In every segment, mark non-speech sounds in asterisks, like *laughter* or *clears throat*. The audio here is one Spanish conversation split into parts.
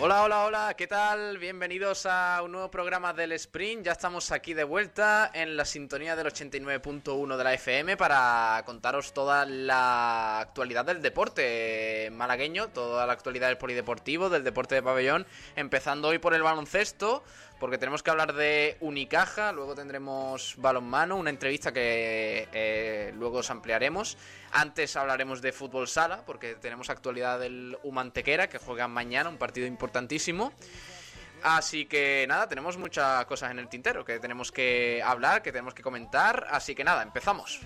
Hola, hola, hola, ¿qué tal? Bienvenidos a un nuevo programa del Sprint. Ya estamos aquí de vuelta en la sintonía del 89.1 de la FM para contaros toda la actualidad del deporte malagueño, toda la actualidad del polideportivo, del deporte de pabellón, empezando hoy por el baloncesto porque tenemos que hablar de Unicaja, luego tendremos balonmano, una entrevista que eh, luego os ampliaremos. Antes hablaremos de fútbol sala, porque tenemos actualidad del Humantequera, que juega mañana, un partido importantísimo. Así que nada, tenemos muchas cosas en el tintero que tenemos que hablar, que tenemos que comentar. Así que nada, empezamos.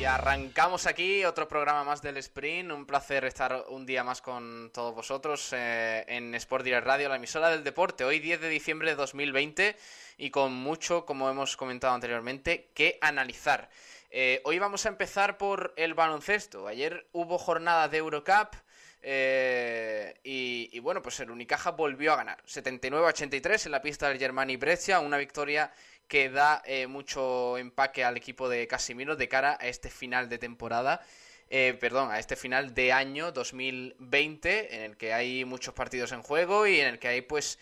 Y arrancamos aquí otro programa más del Sprint. Un placer estar un día más con todos vosotros eh, en Sport Direct Radio, la emisora del deporte. Hoy 10 de diciembre de 2020 y con mucho, como hemos comentado anteriormente, que analizar. Eh, hoy vamos a empezar por el baloncesto. Ayer hubo jornada de Eurocup. Eh, y, bueno, pues el Unicaja volvió a ganar. 79-83 en la pista del Germani Brescia, una victoria que da eh, mucho empaque al equipo de Casimiro de cara a este final de temporada. perdón, a este final de año 2020, en el que hay muchos partidos en juego y en el que hay pues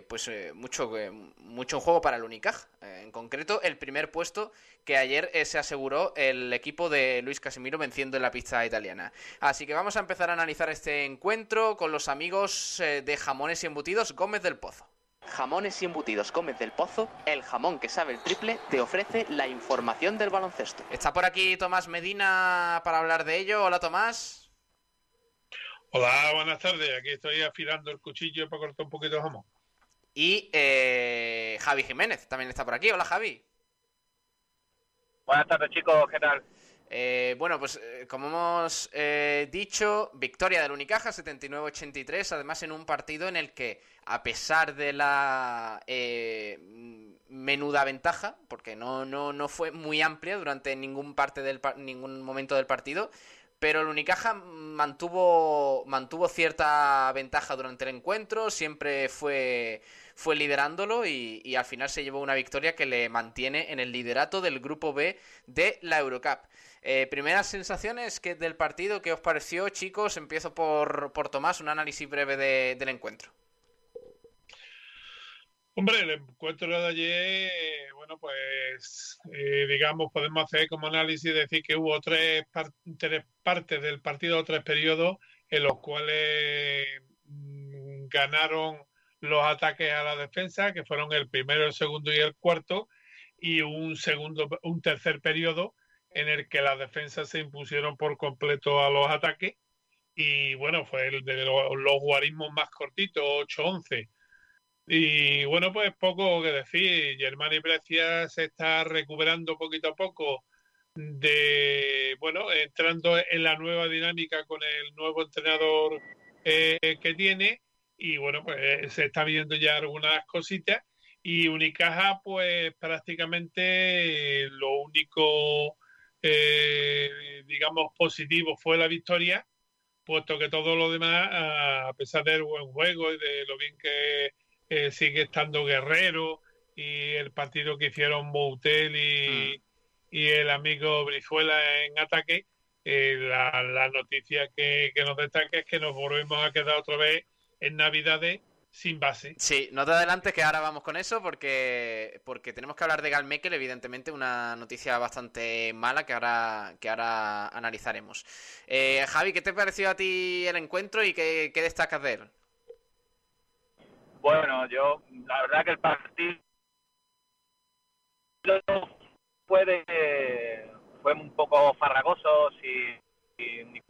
eh, pues eh, mucho, eh, mucho juego para el Unicaja. en concreto, el primer puesto que ayer se aseguró el equipo de Luis Casimiro venciendo en la pista italiana. Así que vamos a empezar a analizar este encuentro con los amigos de Jamones y Embutidos Gómez del Pozo. Jamones y embutidos Gómez del Pozo, el jamón que sabe el triple, te ofrece la información del baloncesto. Está por aquí Tomás Medina para hablar de ello. Hola Tomás. Hola, buenas tardes. Aquí estoy afilando el cuchillo para cortar un poquito de jamón. Y eh, Javi Jiménez también está por aquí. Hola, Javi. Buenas tardes, chicos. ¿Qué tal? Eh, bueno, pues eh, como hemos dicho, victoria del Unicaja 79-83, además en un partido en el que, a pesar de la menuda ventaja, porque no, no, no fue muy amplia durante ningún, parte del, ningún momento del partido, pero el Unicaja mantuvo, mantuvo cierta ventaja durante el encuentro, siempre fue, fue liderándolo y, al final se llevó una victoria que le mantiene en el liderato del grupo B de la Eurocup. Eh, primeras sensaciones que del partido, ¿qué os pareció, chicos? Empiezo por, por Tomás, un análisis breve del encuentro. Hombre, el encuentro de ayer, bueno, pues eh, digamos, podemos hacer como análisis decir que hubo tres, partes del partido, tres periodos, en los cuales mm, ganaron los ataques a la defensa, que fueron el primero, el segundo y el cuarto, y un segundo, un tercer periodo en el que las defensas se impusieron por completo a los ataques. Y bueno, fue el de los, guarismos más cortitos, 8-11 y bueno, pues poco que decir. Germán Brescia se está recuperando poquito a poco de, bueno, entrando en la nueva dinámica con el nuevo entrenador eh, que tiene. Y bueno, pues se está viendo ya algunas cositas y Unicaja pues prácticamente lo único eh, digamos positivo fue la victoria puesto que todo lo demás a pesar del buen juego y de lo bien que eh, sigue estando Guerrero y el partido que hicieron Boutel y, mm. y el amigo Brizuela en ataque eh, la, la, noticia que, que nos destaca es que nos volvemos a quedar otra vez en Navidades sin base. Sí, no te adelantes que ahora vamos con eso porque, porque tenemos que hablar de Galmekel, evidentemente una noticia bastante mala que ahora, que ahora analizaremos. Eh, Javi, ¿qué te pareció a ti el encuentro y qué, qué destacas de él? Bueno, yo, la verdad que el partido fue, fue un poco farragoso, si, si mi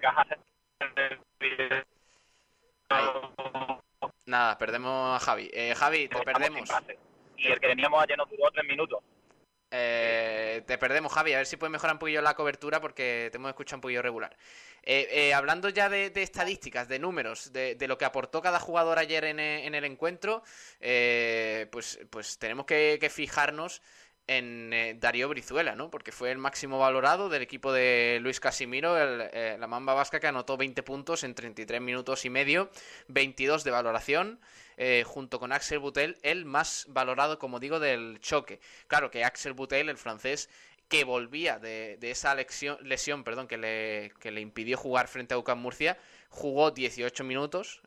Nada, perdemos a Javi. Eh, Javi, te perdemos. Y el que teníamos ayer nos duró tres minutos. Eh, te perdemos, Javi. A ver si puedes mejorar un poquillo la cobertura porque te hemos escuchado un poquillo regular. Eh, hablando ya de, estadísticas, de números, de, lo que aportó cada jugador ayer en, el encuentro, pues, pues tenemos que fijarnos en eh, Darío Brizuela, ¿no? Porque fue el máximo valorado del equipo de Luis Casimiro, eh, la Mamba Vasca que anotó 20 puntos en 33 minutos y medio, 22 de valoración, eh, junto con Axel Butel, el más valorado, como digo, del choque. Claro que Axel Butel, el francés, que volvía de, esa lesión, perdón, que, le, que le impidió jugar frente a UCAM Murcia, jugó 18 minutos,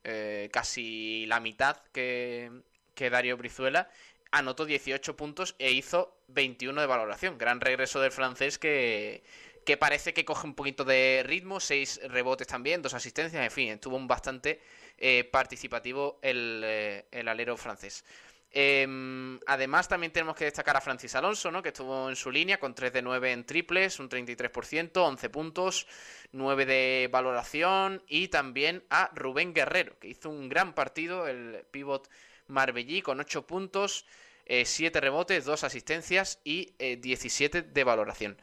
casi la mitad que, que Darío Brizuela, anotó 18 puntos e hizo 21 de valoración. Gran regreso del francés que, que parece que coge un poquito de ritmo, 6 rebotes también, dos asistencias, en fin, estuvo un bastante eh, participativo el, eh, el, alero francés. Em, además, también tenemos que destacar a Francis Alonso, ¿no? que estuvo en su línea con 3 de 9 en triples, un 33%, 11 puntos, 9 de valoración, y también a Rubén Guerrero, que hizo un gran partido, el pivot Marbellí con 8 puntos, 7 eh, rebotes, 2 asistencias y 17 eh, de valoración.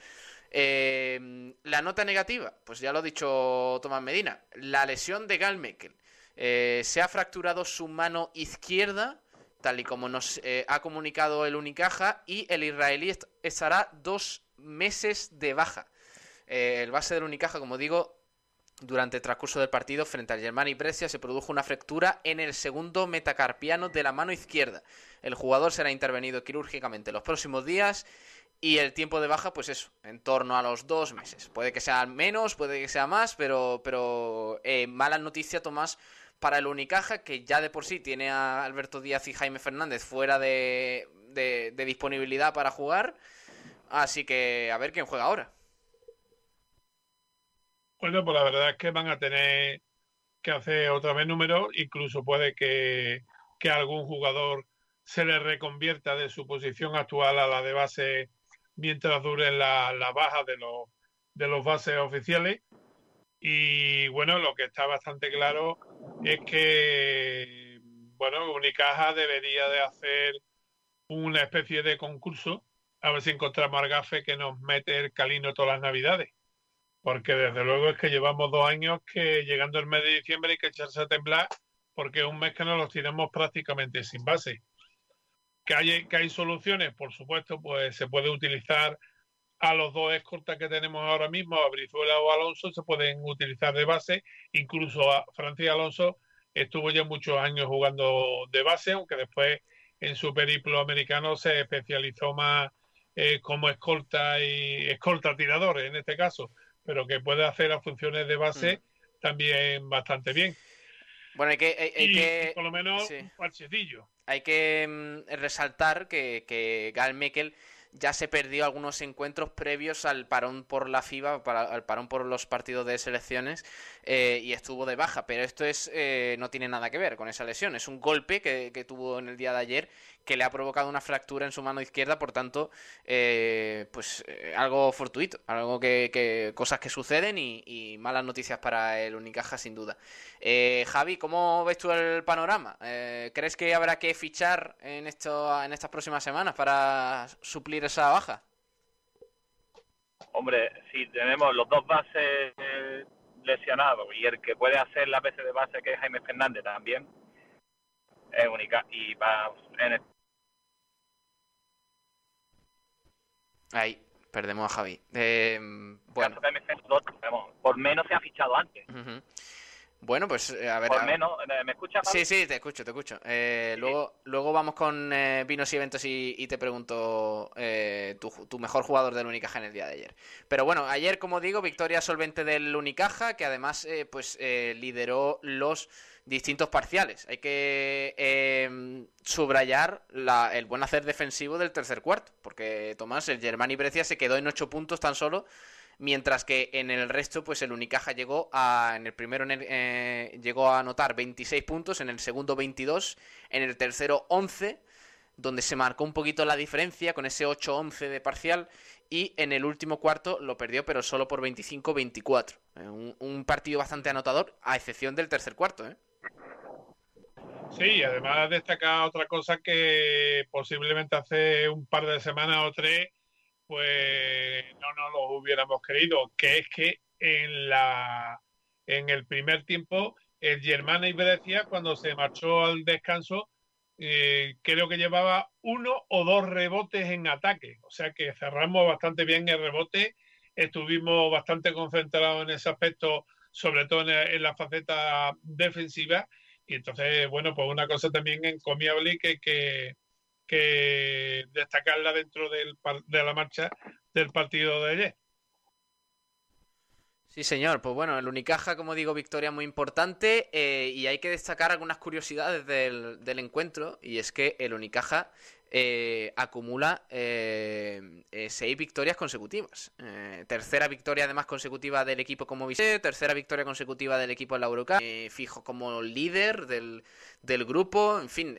Eh, la nota negativa, pues ya lo ha dicho Tomás Medina, la lesión de Galmekel. se ha fracturado su mano izquierda, tal y como nos ha comunicado el Unicaja, y el israelí estará dos meses de baja. el base del Unicaja, como digo, durante el transcurso del partido, frente al Germani Brescia, se produjo una fractura en el segundo metacarpiano de la mano izquierda. El jugador será intervenido quirúrgicamente los próximos días y el tiempo de baja, pues eso, en torno a los dos meses. Puede que sea menos, puede que sea más, pero, pero eh, mala noticia, Tomás, para el Unicaja, que ya de por sí tiene a Alberto Díaz y Jaime Fernández fuera de, de disponibilidad para jugar. Así que a ver quién juega ahora. Bueno, pues la verdad es que van a tener que hacer otra vez números, incluso puede que, algún jugador se le reconvierta de su posición actual a la de base mientras duren las la bajas de los, de los bases oficiales. Y bueno, lo que está bastante claro es que, bueno, Unicaja debería de hacer una especie de concurso a ver si encontramos al gafe que nos mete el calino todas las navidades porque desde luego es que llevamos dos años que llegando el mes de diciembre hay que echarse a temblar porque es un mes que nos los tiramos prácticamente sin base. Que hay, que hay soluciones, por supuesto, pues se puede utilizar a los dos escortas que tenemos ahora mismo, a Brizuela o Alonso, se pueden utilizar de base, incluso a Francis Alonso estuvo ya muchos años jugando de base, aunque después en su periplo americano se especializó más eh, como escolta y escolta tirador en este caso pero que puede hacer las funciones de base mm. también bastante bien. Bueno, hay que... Hay, que por lo menos un parchecillo. Hay que mm, resaltar que, que Gal Mekel ya se perdió algunos encuentros previos al parón por la FIBA, al parón por los partidos de selecciones eh, y estuvo de baja, pero esto es eh, no tiene nada que ver con esa lesión, es un golpe que, que, tuvo en el día de ayer que le ha provocado una fractura en su mano izquierda, por tanto, eh, pues algo fortuito, algo que, cosas que suceden y, malas noticias para el Unicaja sin duda. Javi, ¿cómo ves tú el panorama? ¿Crees que habrá que fichar en esto en estas próximas semanas para suplir esa baja? Hombre, si tenemos los dos bases lesionados y el que puede hacer la veces de base, que es Jaime Fernández también, es única y va en el... Ahí, perdemos a Javi. Eh, bueno. por menos se ha fichado antes. Bueno, pues eh, a ver. Por menos, ¿me escuchas? Sí, sí, te escucho, te escucho. Eh, luego, luego vamos con eh, vinos y eventos y, te pregunto tu, mejor jugador del Unicaja en el día de ayer. Pero bueno, ayer, como digo, victoria solvente del Unicaja, que además pues lideró los distintos parciales. Hay que em, subrayar el buen hacer defensivo del tercer cuarto, porque Tomás, el Germán y Brescia se quedó en ocho puntos tan solo mientras que en el resto, pues el Unicaja llegó a, en el primero eh, llegó a anotar 26 puntos, en el segundo 22, en el tercero 11, donde se marcó un poquito la diferencia con ese 8-11 de parcial, y en el último cuarto lo perdió, pero solo por 25-24. Eh, un, partido bastante anotador, a excepción del tercer cuarto, ¿eh? Sí, además destaca otra cosa que posiblemente hace un par de semanas o tres pues no nos lo hubiéramos querido, que es que en la en el primer tiempo el Germana y Brescia cuando se marchó al descanso eh, creo que llevaba uno o dos rebotes en ataque, o sea que cerramos bastante bien el rebote, estuvimos bastante concentrados en ese aspecto, sobre todo en, la faceta defensiva, y entonces, bueno, pues una cosa también encomiable que, que, que destacarla dentro del, de la marcha del partido de ayer. Sí, señor. Pues bueno, el Unicaja, como digo, victoria muy importante eh, y hay que destacar algunas curiosidades del, del encuentro y es que el Unicaja eh, acumula eh, eh, seis victorias consecutivas. tercera victoria además consecutiva del equipo como visitante, tercera victoria consecutiva del equipo en la Eurocup, fijo como líder del, del grupo. En fin,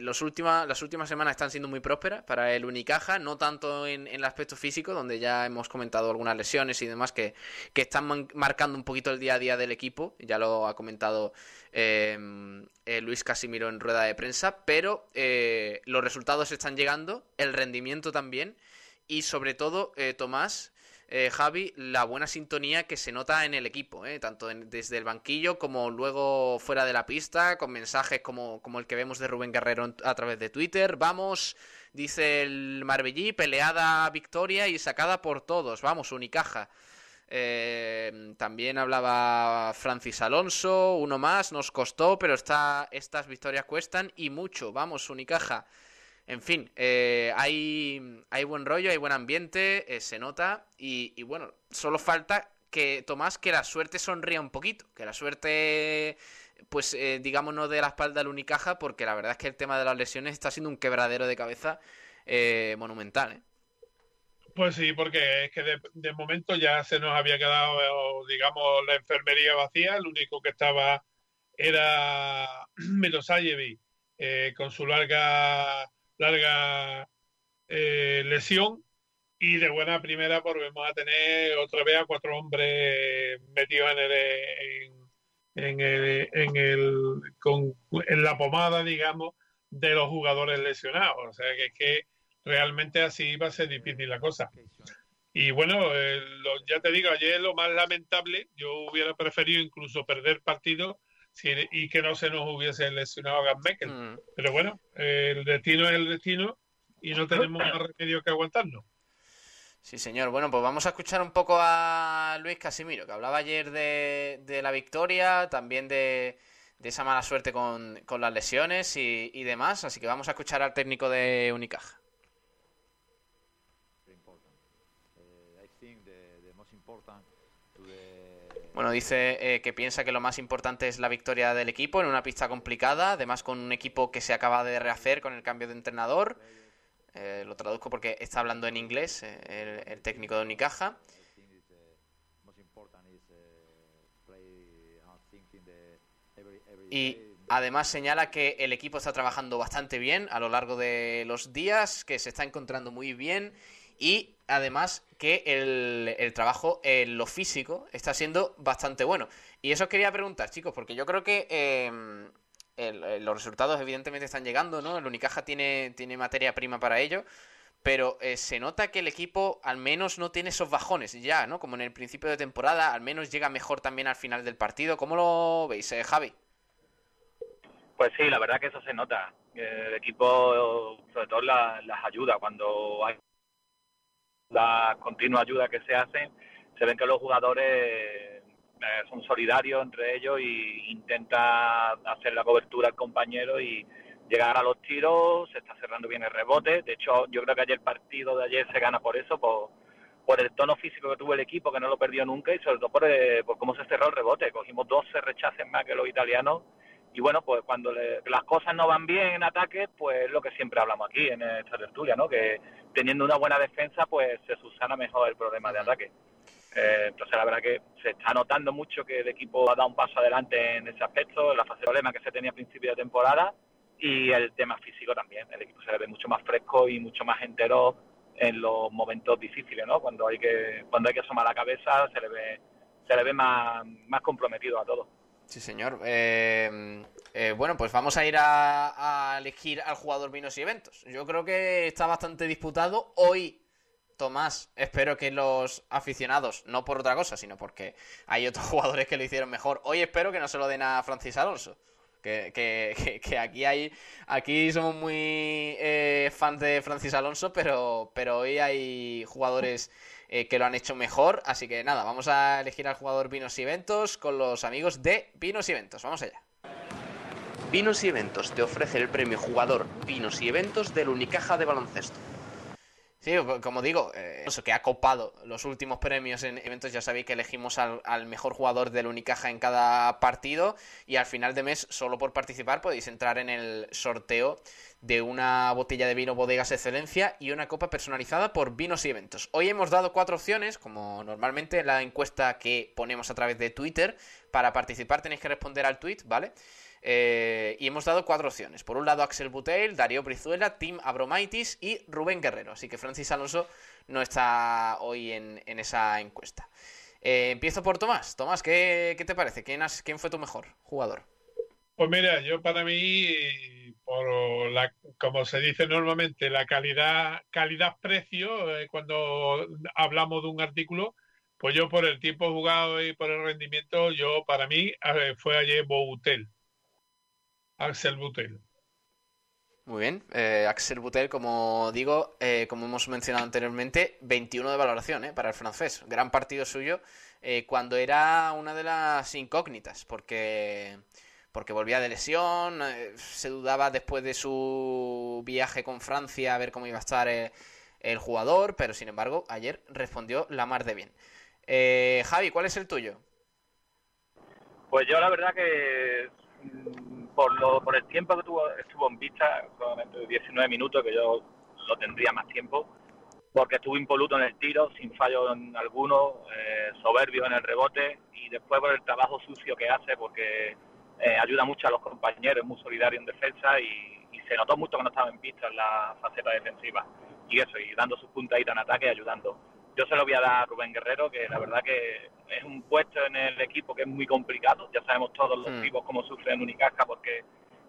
los últimas, las últimas semanas están siendo muy prósperas para el Unicaja, no tanto en, el aspecto físico, donde ya hemos comentado algunas lesiones y demás que, que están marcando un poquito el día a día del equipo, ya lo ha comentado Em, eh, Luis Casimiro en rueda de prensa, pero eh, los resultados están llegando, el rendimiento también, y sobre todo, eh, Tomás, Javi, la buena sintonía que se nota en el equipo, tanto desde el banquillo como luego fuera de la pista, con mensajes como, como el que vemos de Rubén Guerrero a través de Twitter. Vamos, dice el Marbellí, peleada victoria y sacada por todos. Vamos, Unicaja. Eh, también hablaba Francis Alonso, uno más, nos costó, pero está, estas victorias cuestan y mucho. Vamos, Unicaja. En fin, eh, hay, hay buen rollo, hay buen ambiente, eh, se nota. Y, bueno, solo falta que, Tomás, que la suerte sonría un poquito. Que la suerte, pues digamos, no de la espalda al Unicaja, porque la verdad es que el tema de las lesiones está siendo un quebradero de cabeza monumental. Pues sí, porque es que de, momento ya se nos había quedado, digamos, la enfermería vacía. El único que estaba era *clears throat* Milosayevic eh, con su larga, larga eh, lesión. Y de buena primera volvemos a tener otra vez a cuatro hombres metidos en el, en, el, en, el con, en la pomada, digamos, de los jugadores lesionados. O sea que es que realmente así va a ser difícil la cosa. Y bueno, eh, ya te digo, ayer lo más lamentable, yo hubiera preferido incluso perder partido y que no se nos hubiese lesionado a Gambekel. Mm. Pero bueno, el destino es el destino y no tenemos más remedio que aguantarnos. Sí, señor. Bueno, pues vamos a escuchar un poco a Luis Casimiro, que hablaba ayer de, de la victoria, también de, de, esa mala suerte con, con las lesiones y, y demás. Así que vamos a escuchar al técnico de Unicaja. Bueno, dice eh, que piensa que lo más importante es la victoria del equipo en una pista complicada, además con un equipo que se acaba de rehacer con el cambio de entrenador. Eh, lo traduzco porque está hablando en inglés eh, el, técnico de Unicaja. Y además señala que el equipo está trabajando bastante bien a lo largo de los días, que se está encontrando muy bien y además que el, trabajo en lo físico está siendo bastante bueno. Y eso os quería preguntar, chicos, porque yo creo que em, los resultados evidentemente están llegando, ¿no? El Unicaja tiene, tiene materia prima para ello, pero eh, se nota que el equipo al menos no tiene esos bajones ya, ¿no? Como en el principio de temporada, al menos llega mejor también al final del partido. ¿Cómo lo veis, eh, Javi? Pues sí, la verdad que eso se nota. El equipo, sobre todo las ayuda, cuando hay la continua ayuda que se hacen, se ven que los jugadores eh, son solidarios entre ellos y intenta hacer la cobertura al compañero y llegar a los tiros, se está cerrando bien el rebote. De hecho, yo creo que ayer el partido de ayer se gana por eso, por, por el tono físico que tuvo el equipo, que no lo perdió nunca, y sobre todo por, eh, por cómo se cerró el rebote. Cogimos 12 rechaces más que los italianos y bueno, pues cuando las cosas no van bien en ataque, pues es lo que siempre hablamos aquí en esta tertulia, ¿no? Que teniendo una buena defensa, pues se susana mejor el problema de ataque. Eh, entonces la verdad que se está notando mucho que el equipo ha dado un paso adelante en ese aspecto, la fase de problema que se tenía a principio de temporada y el tema físico también. El equipo se le ve mucho más fresco y mucho más entero en los momentos difíciles, ¿no? Cuando hay que cuando hay que asomar la cabeza se le ve se le ve más, más comprometido a todo. Sí, señor. Eh, eh, bueno, pues vamos a ir a, elegir al jugador vinos y eventos. Yo creo que está bastante disputado. Hoy, Tomás, espero que los aficionados, no por otra cosa, sino porque hay otros *laughs* jugadores que lo hicieron mejor. Hoy espero que no se lo den a Francis Alonso. Que, que, aquí hay aquí somos muy eh, fans de Francis Alonso, pero, pero hoy hay jugadores eh, que lo han hecho mejor. Así que nada, vamos a elegir al jugador Vinos y Eventos con los amigos de Vinos y Eventos. Vamos allá. Vinos y Eventos te ofrece el premio jugador Vinos y Eventos del Unicaja de baloncesto. Sí, como digo, eh, eso que ha copado los últimos premios en eventos, ya sabéis que elegimos al, al, mejor jugador del Unicaja en cada partido y al final de mes, solo por participar, podéis entrar en el sorteo de una botella de vino Bodegas Excelencia y una copa personalizada por vinos y eventos. Hoy hemos dado cuatro opciones, como normalmente en la encuesta que ponemos a través de Twitter. Para participar tenéis que responder al tweet, ¿vale? Eh, y hemos dado cuatro opciones. Por un lado, Axel Butel, Darío Brizuela, Tim Abromaitis y Rubén Guerrero. Así que Francis Alonso no está hoy en, esa encuesta. Eh, empiezo por Tomás. Tomás, ¿qué, te parece? ¿Quién, ¿Quién fue tu mejor jugador? Pues mira, yo para mí por la, como se dice normalmente, la calidad, calidad-precio, eh, cuando hablamos de un artículo, pues yo por el tiempo jugado y por el rendimiento, yo para mí fue ayer Boutel, Axel Butel. Muy bien, eh, Axel Butel, como digo, eh, como hemos mencionado anteriormente, 21 de valoración para el francés. Gran partido suyo cuando era una de las incógnitas, porque porque volvía de lesión, eh, se dudaba después de su viaje con Francia a ver cómo iba a estar eh, el, jugador, pero sin embargo ayer respondió la mar de bien. Eh, Javi, ¿cuál es el tuyo? Pues yo la verdad que por, lo, por el tiempo que tuvo, estuvo en vista, solamente 19 minutos, que yo lo tendría más tiempo, porque estuvo impoluto en el tiro, sin fallo en alguno, soberbio en el rebote y después por el trabajo sucio que hace, porque eh, ayuda mucho a los compañeros, es muy solidario en defensa y, se notó mucho cuando estaba en pista en la faceta defensiva. Y eso, y dando sus puntaditas en ataque y ayudando. Yo se lo voy a dar a Rubén Guerrero, que la verdad que es un puesto en el equipo que es muy complicado. Ya sabemos todos los equipos cómo sufren Unicaja porque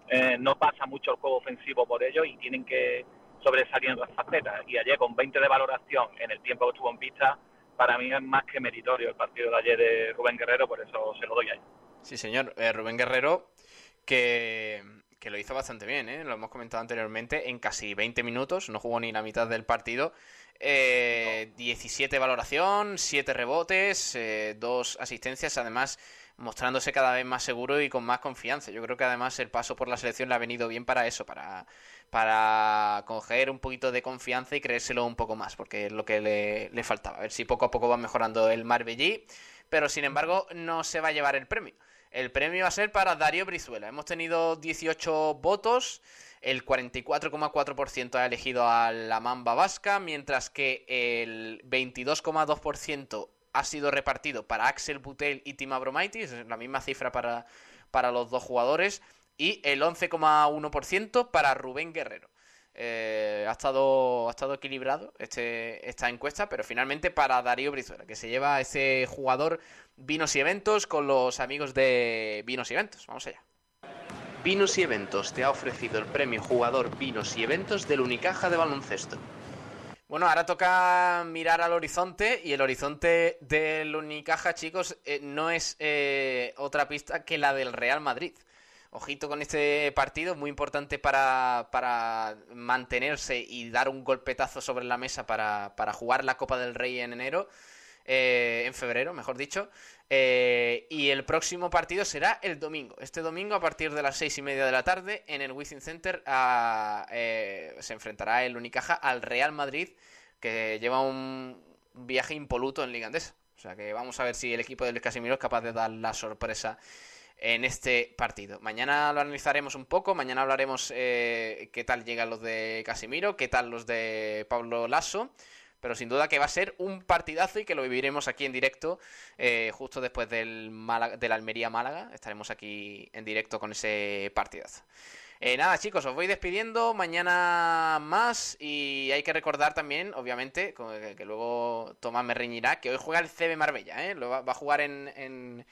eh, no pasa mucho el juego ofensivo por ellos y tienen que sobresalir en las facetas. Y ayer con 20 de valoración en el tiempo que estuvo en pista, para mí es más que meritorio el partido de ayer de Rubén Guerrero, por eso se lo doy a él. Sí, señor. Eh, Rubén Guerrero, que, lo hizo bastante bien, ¿eh? lo hemos comentado anteriormente, en casi 20 minutos, no jugó ni la mitad del partido. Eh, 17 valoración, 7 rebotes, eh, 2 asistencias, además mostrándose cada vez más seguro y con más confianza. Yo creo que además el paso por la selección le ha venido bien para eso, para, para coger un poquito de confianza y creérselo un poco más, porque es lo que le, le faltaba. A ver si poco a poco va mejorando el Marbellí, pero sin embargo no se va a llevar el premio. El premio va a ser para Darío Brizuela. Hemos tenido 18 votos, el 44,4% ha elegido a la Mamba Vasca, mientras que el 22,2% ha sido repartido para Axel Butel y Tim Abromaitis, la misma cifra para, para los dos jugadores, y el 11,1% para Rubén Guerrero. Eh, ha, estado, ha estado equilibrado este, esta encuesta, pero finalmente para Darío Brizuela, que se lleva ese jugador Vinos y Eventos con los amigos de Vinos y Eventos. Vamos allá. Vinos y Eventos te ha ofrecido el premio jugador Vinos y Eventos del Unicaja de baloncesto. Bueno, ahora toca mirar al horizonte y el horizonte del Unicaja, chicos, eh, no es eh, otra pista que la del Real Madrid. Ojito con este partido, muy importante para, para mantenerse y dar un golpetazo sobre la mesa para, para jugar la Copa del Rey en enero. Eh, en febrero, mejor dicho. Eh, y el próximo partido será el domingo. Este domingo, a partir de las seis y media de la tarde, en el Wizzing Center eh, se enfrentará el Unicaja al Real Madrid, que lleva un viaje impoluto en Liga Andesa. O sea que vamos a ver si el equipo del Casimiro es capaz de dar la sorpresa en este partido. Mañana lo analizaremos un poco, mañana hablaremos qué tal llegan los de Casimiro, qué tal los de Pablo Lasso pero sin duda que va a ser un partidazo y que lo viviremos aquí en directo eh, justo después del, del Almería Málaga. Estaremos aquí en directo con ese partidazo. Eh, nada, chicos, os voy despidiendo. Mañana más. Y hay que recordar también, obviamente, que, luego Tomás me reñirá, que hoy juega el CB Marbella. ¿eh? Lo va, a jugar en, en,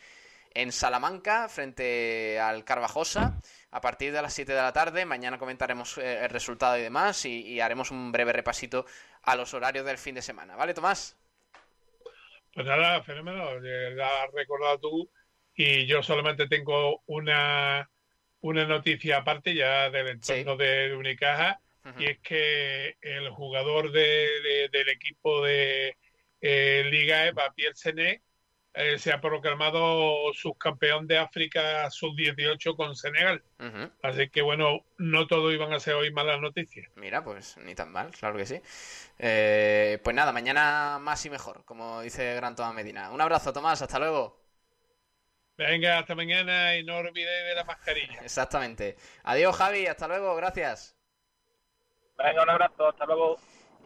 en Salamanca frente al Carvajosa a partir de las 7 de la tarde. Mañana comentaremos eh, el resultado y demás y, haremos un breve repasito a los horarios del fin de semana. ¿Vale, Tomás? Pues nada, fenómeno, la has recordado tú y yo solamente tengo una, una noticia aparte ya del entorno de Unicaja y es que el jugador del equipo de eh, Liga EVA, Pierre Sené, eh, se ha proclamado subcampeón de África sub-18 con Senegal. Así que bueno, no todo iban a ser hoy malas noticias. Mira, pues ni tan mal, claro que sí. Eh, pues nada, mañana más y mejor, como dice Gran Tomás Medina. Un abrazo, Tomás, hasta luego. Venga, hasta mañana y no olvidéis de la mascarilla. *laughs* Exactamente. Adiós, Javi, hasta luego, gracias. Venga, un abrazo, hasta luego.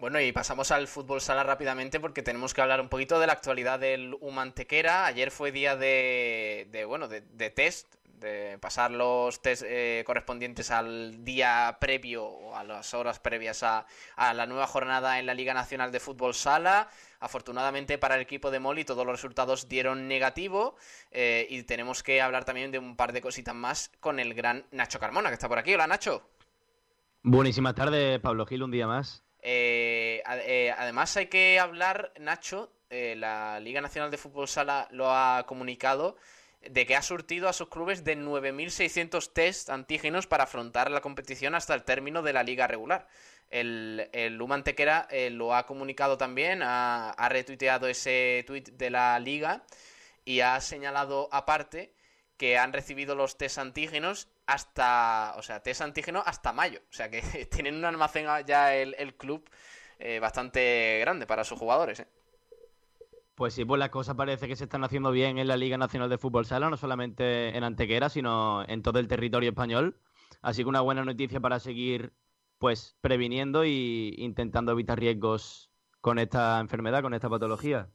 Bueno, y pasamos al fútbol sala rápidamente porque tenemos que hablar un poquito de la actualidad del Humantequera. Ayer fue día de, bueno, de, test, de pasar los test eh, correspondientes al día previo o a las horas previas a, la nueva jornada en la Liga Nacional de Fútbol Sala. Afortunadamente para el equipo de Moli todos los resultados dieron negativo eh, y tenemos que hablar también de un par de cositas más con el gran Nacho Carmona que está por aquí. Hola Nacho. Buenísimas tardes, Pablo Gil, un día más. Eh, eh, además hay que hablar, Nacho, eh, la Liga Nacional de Fútbol Sala lo ha comunicado, de que ha surtido a sus clubes de 9.600 test antígenos para afrontar la competición hasta el término de la liga regular. El, el lo ha comunicado también, ha, ha retuiteado ese tuit de la liga y ha señalado aparte que han recibido los test antígenos hasta, o sea, test antígeno hasta mayo. O sea que *laughs* tienen un almacén ya el, club eh, bastante grande para sus jugadores. ¿eh? Pues sí, pues las cosas parece que se están haciendo bien en la Liga Nacional de Fútbol Sala, no solamente en Antequera, sino en todo el territorio español. Así que una buena noticia para seguir pues previniendo e intentando evitar riesgos con esta enfermedad, con esta patología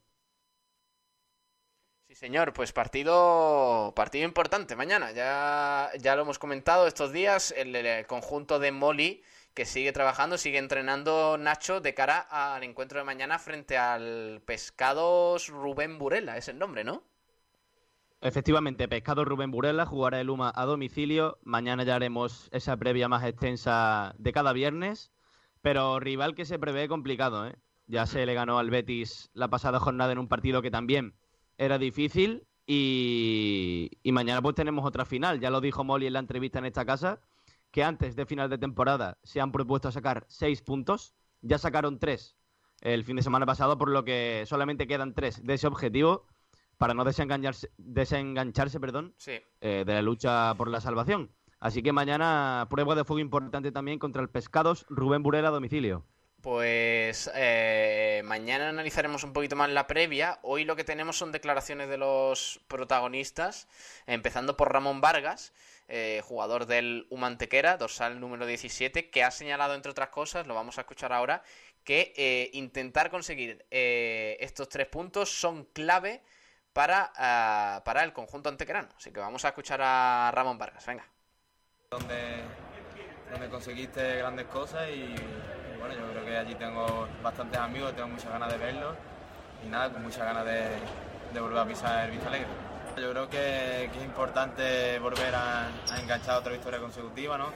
señor, pues partido partido importante mañana. Ya, ya lo hemos comentado estos días, el, conjunto de Moli que sigue trabajando, sigue entrenando Nacho de cara al encuentro de mañana frente al Pescados Rubén Burela, es el nombre, ¿no? Efectivamente, Pescado Rubén Burela jugará el UMA a domicilio. Mañana ya haremos esa previa más extensa de cada viernes. Pero rival que se prevé complicado, ¿eh? Ya se le ganó al Betis la pasada jornada en un partido que también era difícil y, mañana pues tenemos otra final. Ya lo dijo Molly en la entrevista en esta casa, que antes de final de temporada se han propuesto sacar seis puntos, ya sacaron tres el fin de semana pasado, por lo que solamente quedan tres de ese objetivo para no desengancharse, desengancharse perdón, eh, de la lucha por la salvación. Así que mañana prueba de fuego importante también contra el Pescados Rubén Burela a domicilio. Pues eh, mañana analizaremos un poquito más la previa. Hoy lo que tenemos son declaraciones de los protagonistas, empezando por Ramón Vargas, eh, jugador del Humantequera, dorsal número 17, que ha señalado, entre otras cosas, lo vamos a escuchar ahora, que eh, intentar conseguir estos tres puntos son clave para, ah, para el conjunto antequerano. Así que vamos a escuchar a Ramón Vargas. Venga. Donde, donde conseguiste grandes cosas y yo creo que allí tengo bastantes amigos, tengo muchas ganas de verlos y nada, con muchas ganas de, volver a pisar el Vista Alegre. Yo creo que, es importante volver a, enganchar otra victoria consecutiva, ¿no?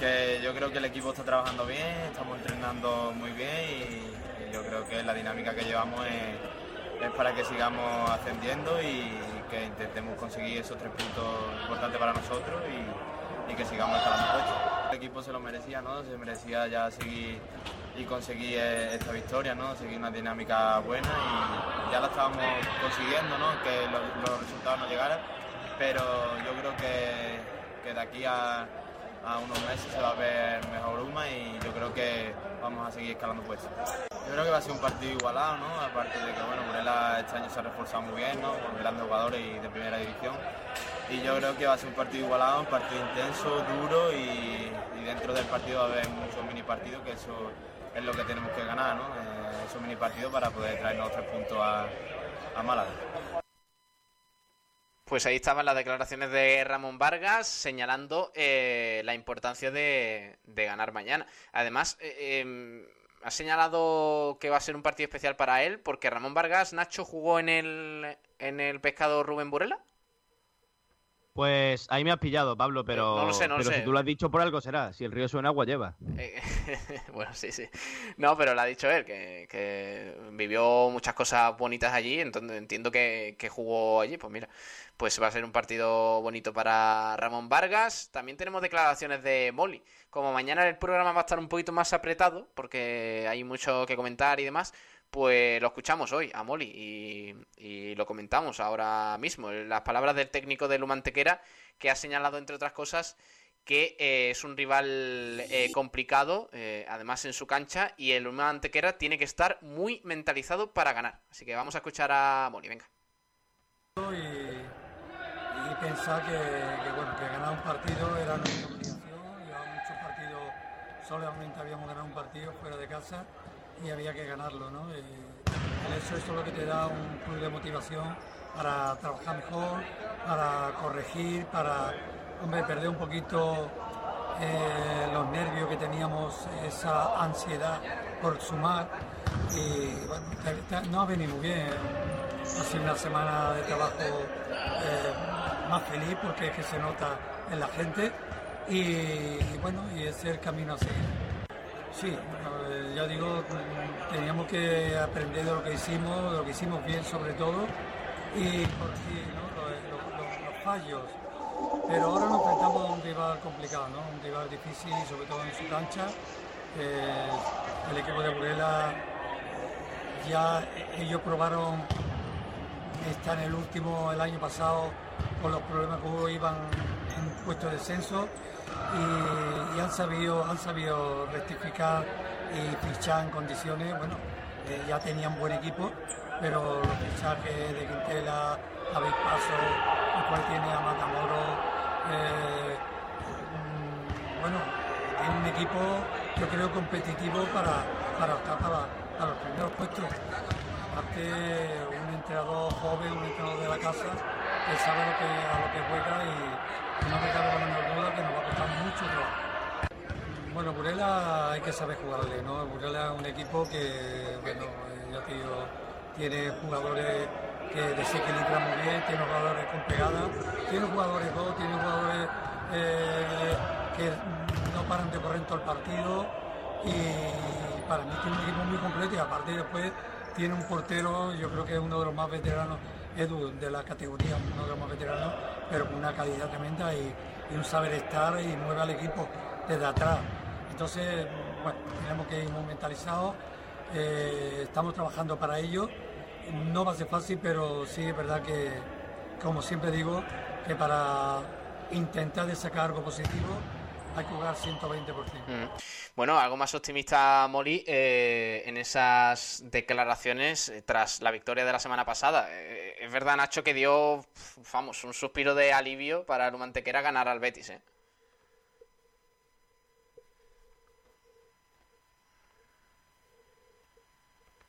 que yo creo que el equipo está trabajando bien, estamos entrenando muy bien y, yo creo que la dinámica que llevamos es, para que sigamos ascendiendo y que intentemos conseguir esos tres puntos importantes para nosotros y, y que sigamos escalando puestos equipo se lo merecía, ¿no? Se merecía ya seguir y conseguir esta victoria, ¿no? Seguir una dinámica buena y ya la estábamos consiguiendo, ¿no? Que los, resultados no llegaran, pero yo creo que, de aquí a, unos meses se va a ver mejor Uma y yo creo que vamos a seguir escalando puestos. Yo creo que va a ser un partido igualado, ¿no? Aparte de que, bueno, Morela este año se ha reforzado muy bien, ¿no? Con grandes jugadores y de primera división y yo creo que va a ser un partido igualado, un partido intenso, duro y, dentro del partido va a haber muchos mini partidos que eso es lo que tenemos que ganar, ¿no? Eh, esos mini partidos para poder traernos tres puntos a, Málaga. Pues ahí estaban las declaraciones de Ramón Vargas señalando eh, la importancia de, ganar mañana. Además, eh, em, ha señalado que va a ser un partido especial para él porque Ramón Vargas, Nacho, jugó en el, en el pescado Rubén Burela. Pues ahí me has pillado, Pablo, pero, no lo sé, no pero sé. si tú lo has dicho por algo será. Si el río suena, agua lleva. Eh, *laughs* bueno, sí, sí. No, pero lo ha dicho él, que, vivió muchas cosas bonitas allí, entonces entiendo que, jugó allí. Pues mira, pues va a ser un partido bonito para Ramón Vargas. También tenemos declaraciones de Molly. Como mañana el programa va a estar un poquito más apretado, porque hay mucho que comentar y demás, pues lo escuchamos hoy a Molly y, lo comentamos ahora mismo. Las palabras del técnico de Lumantequera que ha señalado, entre otras cosas, que eh, es un rival eh, complicado, eh, además en su cancha, y el Lumantequera tiene que estar muy mentalizado para ganar. Así que vamos a escuchar a Molly, venga. Y, pensar que, que ganar un partido era obligación, llevamos muchos partidos, solamente habíamos ganado un partido fuera de casa y había que ganarlo, ¿no? eso, es lo que te da un plus de motivación para trabajar mejor, para corregir, para perder un poquito eh, los nervios que teníamos, esa ansiedad por sumar. Y no ha venido bien. Ha sido una semana de trabajo eh, más feliz porque es que se nota en la gente y, bueno, y es el camino a seguir. Sí, ya digo, teníamos que aprender de lo que hicimos, de lo que hicimos bien sobre todo, y los, fallos. Pero ahora nos enfrentamos a un rival complicado, ¿no? un rival difícil, sobre todo en su cancha. Eh, el equipo de Burela ya ellos probaron estar en el último el año pasado con los problemas que hubo, iban en puesto de descenso y, han, sabido, han sabido rectificar y fichar en condiciones, bueno, eh, ya tenían buen equipo, pero los fichajes de Quintela, David Paso, el cual tiene a Matamoro, eh, mm, bueno, tiene un equipo yo creo competitivo para, para optar para, los primeros puestos. Aparte, un entrenador joven, un entrenador de la casa, que sabe lo que, a lo que juega y, la menor duda que nos va a costar mucho trabajo. Bueno, Burela hay que saber jugarle, ¿no? Burela es un equipo que, bueno, eh, tiene jugadores que desequilibran muy bien, tiene jugadores con pegada, tiene jugadores dos, tiene jugadores eh, que no paran de correr todo el partido y para mí tiene un equipo muy completo y aparte después tiene un portero, yo creo que es uno de los más veteranos, Edu, de la categoría, más veteranos, pero con una calidad tremenda y, un saber estar y mueve al equipo desde atrás. Entonces, bueno, tenemos que ir muy mentalizados, eh, estamos trabajando para ello. No va a ser fácil, pero sí es verdad que, como siempre digo, que para intentar de sacar algo positivo, hay que jugar 120%. Mm. Bueno, algo más optimista, Molly, eh, en esas declaraciones eh, tras la victoria de la semana pasada. Eh, es verdad, Nacho, que dio, vamos, un suspiro de alivio para el Mantequera ganar al Betis, ¿eh?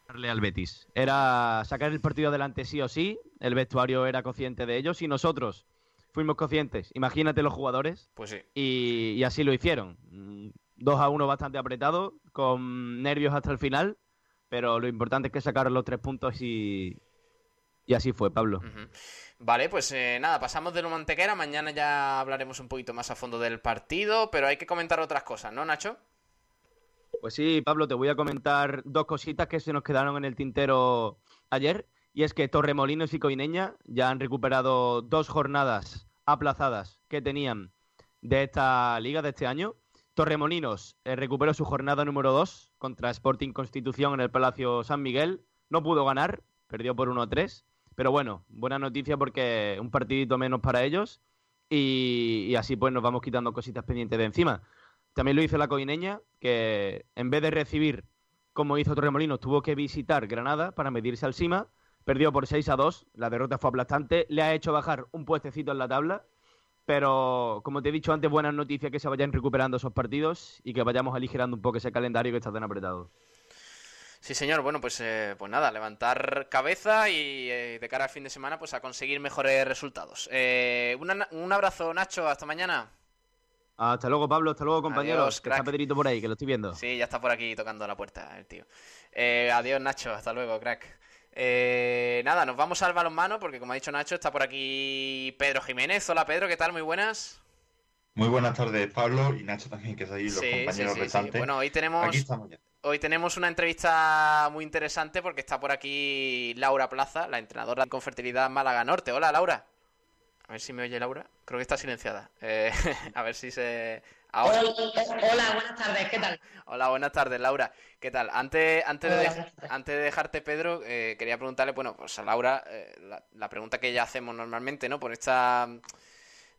al Betis. Era sacar el partido adelante sí o sí, el vestuario era consciente de ellos y nosotros fuimos conscientes. Imagínate los jugadores. Pues sí. Y, así lo hicieron. 2 a 1 bastante apretado, con nervios hasta el final, pero lo importante es que sacaron los tres puntos y, y así fue, Pablo. Vale, pues eh, nada, pasamos de lo mantequera. Mañana ya hablaremos un poquito más a fondo del partido, pero hay que comentar otras cosas, ¿no, Nacho? Pues sí, Pablo, te voy a comentar dos cositas que se nos quedaron en el tintero ayer. Y es que Torremolinos y Coineña ya han recuperado dos jornadas aplazadas que tenían de esta liga de este año. Torremolinos eh, recuperó su jornada número 2 contra Sporting Constitución en el Palacio San Miguel. No pudo ganar, perdió por 1-3. Pero bueno, buena noticia porque un partidito menos para ellos. Y, y, así pues nos vamos quitando cositas pendientes de encima. También lo hizo la Coineña, que en vez de recibir como hizo Torremolinos, tuvo que visitar Granada para medirse al Sima Perdió por 6 a 2, la derrota fue aplastante, le ha hecho bajar un puestecito en la tabla, pero como te he dicho antes, buenas noticias que se vayan recuperando esos partidos y que vayamos aligerando un poco ese calendario que está tan apretado. Sí, señor. Bueno, pues, eh, pues nada, levantar cabeza y eh, de cara al fin de semana, pues a conseguir mejores resultados. Eh, un abrazo, Nacho. Hasta mañana. Hasta luego, Pablo. Hasta luego, compañeros. está Pedrito por ahí, que lo estoy viendo. Sí, ya está por aquí tocando la puerta el tío. adiós, Nacho. Hasta luego, crack. Eh, nada, nos vamos al balonmano porque como ha dicho Nacho, está por aquí Pedro Jiménez. Hola Pedro, ¿qué tal? Muy buenas. Muy buenas tardes, Pablo y Nacho también, que sois los compañeros restantes. Bueno, hoy tenemos, hoy tenemos una entrevista muy interesante porque está por aquí Laura Plaza, la entrenadora de Confertilidad Málaga Norte. Hola, Laura. A ver si me oye Laura. Creo que está silenciada. Eh, *laughs* a ver si se... Hola, buenas tardes, ¿qué tal? Hola, buenas tardes, Laura. ¿Qué tal? Antes, antes, de, antes de dejarte, Pedro, eh, quería preguntarle, bueno, pues a Laura, eh, la, pregunta que ya hacemos normalmente, ¿no? Por esta.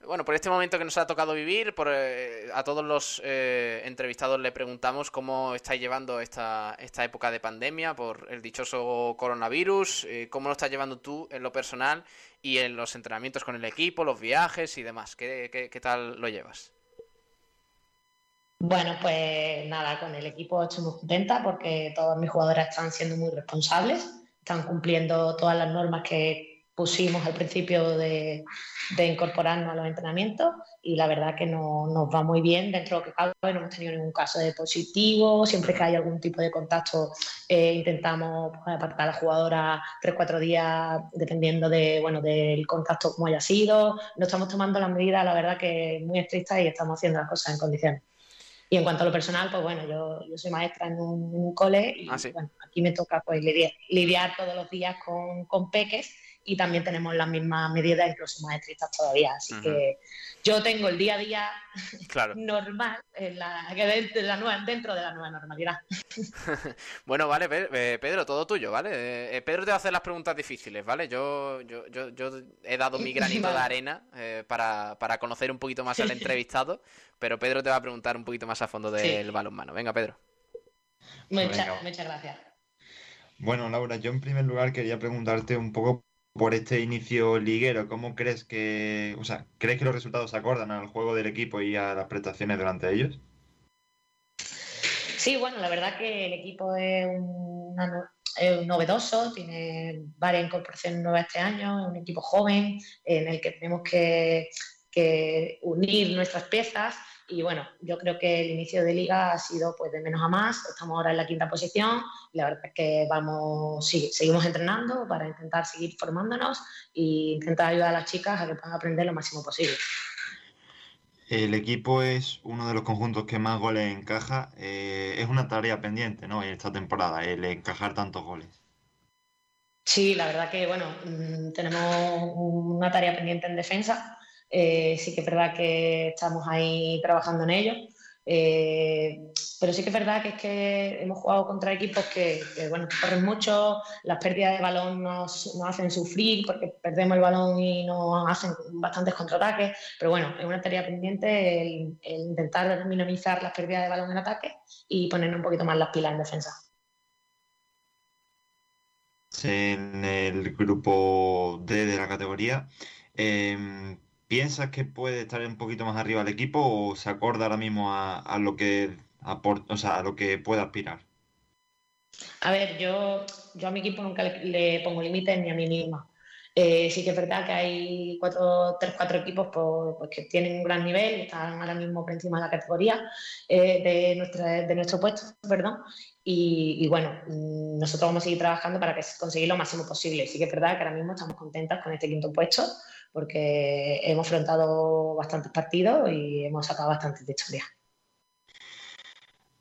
Bueno, por este momento que nos ha tocado vivir, por, eh, a todos los entrevistados le preguntamos cómo estáis llevando esta, esta época de pandemia por el dichoso coronavirus, cómo lo estás llevando tú en lo personal y en los entrenamientos con el equipo, los viajes y demás. ¿Qué, qué tal lo llevas? Bueno, pues nada, con el equipo estoy muy contenta porque todos mis jugadores están siendo muy responsables, están cumpliendo todas las normas que pusimos al principio de, incorporarnos a los entrenamientos y la verdad que no, nos va muy bien dentro de lo que cabe, no hemos tenido ningún caso de positivo, siempre que hay algún tipo de contacto eh, intentamos pues, apartar a la jugadora tres, cuatro días dependiendo de, bueno, del contacto como haya sido, no estamos tomando las medidas la verdad que muy estrictas y estamos haciendo las cosas en condiciones. Y en cuanto a lo personal, pues bueno, yo, yo soy maestra en un, cole y ah, bueno, aquí me toca pues lidiar, todos los días con, con, peques y también tenemos las mismas medidas, incluso maestristas todavía. Así que yo tengo el día a día *laughs* normal en la, dentro, de la nueva, dentro de la nueva normalidad. *laughs* bueno, vale, eh, Pedro, todo tuyo, ¿vale? Eh, Pedro te va a hacer las preguntas difíciles, ¿vale? Yo, yo, yo, yo he dado mi *laughs* granito de arena eh, para, para conocer un poquito más al entrevistado. Pero Pedro te va a preguntar un poquito más a fondo del balonmano. Venga, Pedro. Muchas, gracias. Bueno, Laura, yo en primer lugar quería preguntarte un poco por este inicio liguero. ¿Cómo crees que, o sea, crees que los resultados se acordan al juego del equipo y a las prestaciones durante ellos? Sí, bueno, la verdad que el equipo es, es novedoso, tiene varias incorporaciones nuevas este año, es un equipo joven en el que tenemos que unir nuestras piezas y bueno, yo creo que el inicio de liga ha sido pues de menos a más, estamos ahora en la quinta posición y la verdad es que vamos, sí, seguimos entrenando para intentar seguir formándonos e intentar ayudar a las chicas a que puedan aprender lo máximo posible. El equipo es uno de los conjuntos que más goles encaja. Eh, es una tarea pendiente, ¿no? En esta temporada, el encajar tantos goles. Sí, la verdad que, bueno, mm, tenemos una tarea pendiente en defensa, eh, sí que es verdad que estamos ahí trabajando en ello Eh, pero sí que es verdad que es que hemos jugado contra equipos que, bueno, corren mucho, las pérdidas de balón nos, hacen sufrir porque perdemos el balón y nos hacen bastantes contraataques. Pero bueno, es una tarea pendiente el, intentar minimizar las pérdidas de balón en ataque y poner un poquito más las pilas en defensa. En el grupo D de la categoría, em, ¿Piensas que puede estar un poquito más arriba el equipo o se acorda ahora mismo a, lo que o sea, a lo que pueda aspirar? A ver, yo, yo a mi equipo nunca le, pongo límites ni a mí misma. Eh, sí que es verdad que hay cuatro, tres, cuatro equipos pues, que tienen un gran nivel están ahora mismo por encima de la categoría eh, de, nuestra, de nuestro puesto, perdón. Y, bueno, mm, nosotros vamos a seguir trabajando para conseguir lo máximo posible. Sí que es verdad que ahora mismo estamos contentas con este quinto puesto porque hemos afrontado bastantes partidos y hemos sacado bastantes victorias.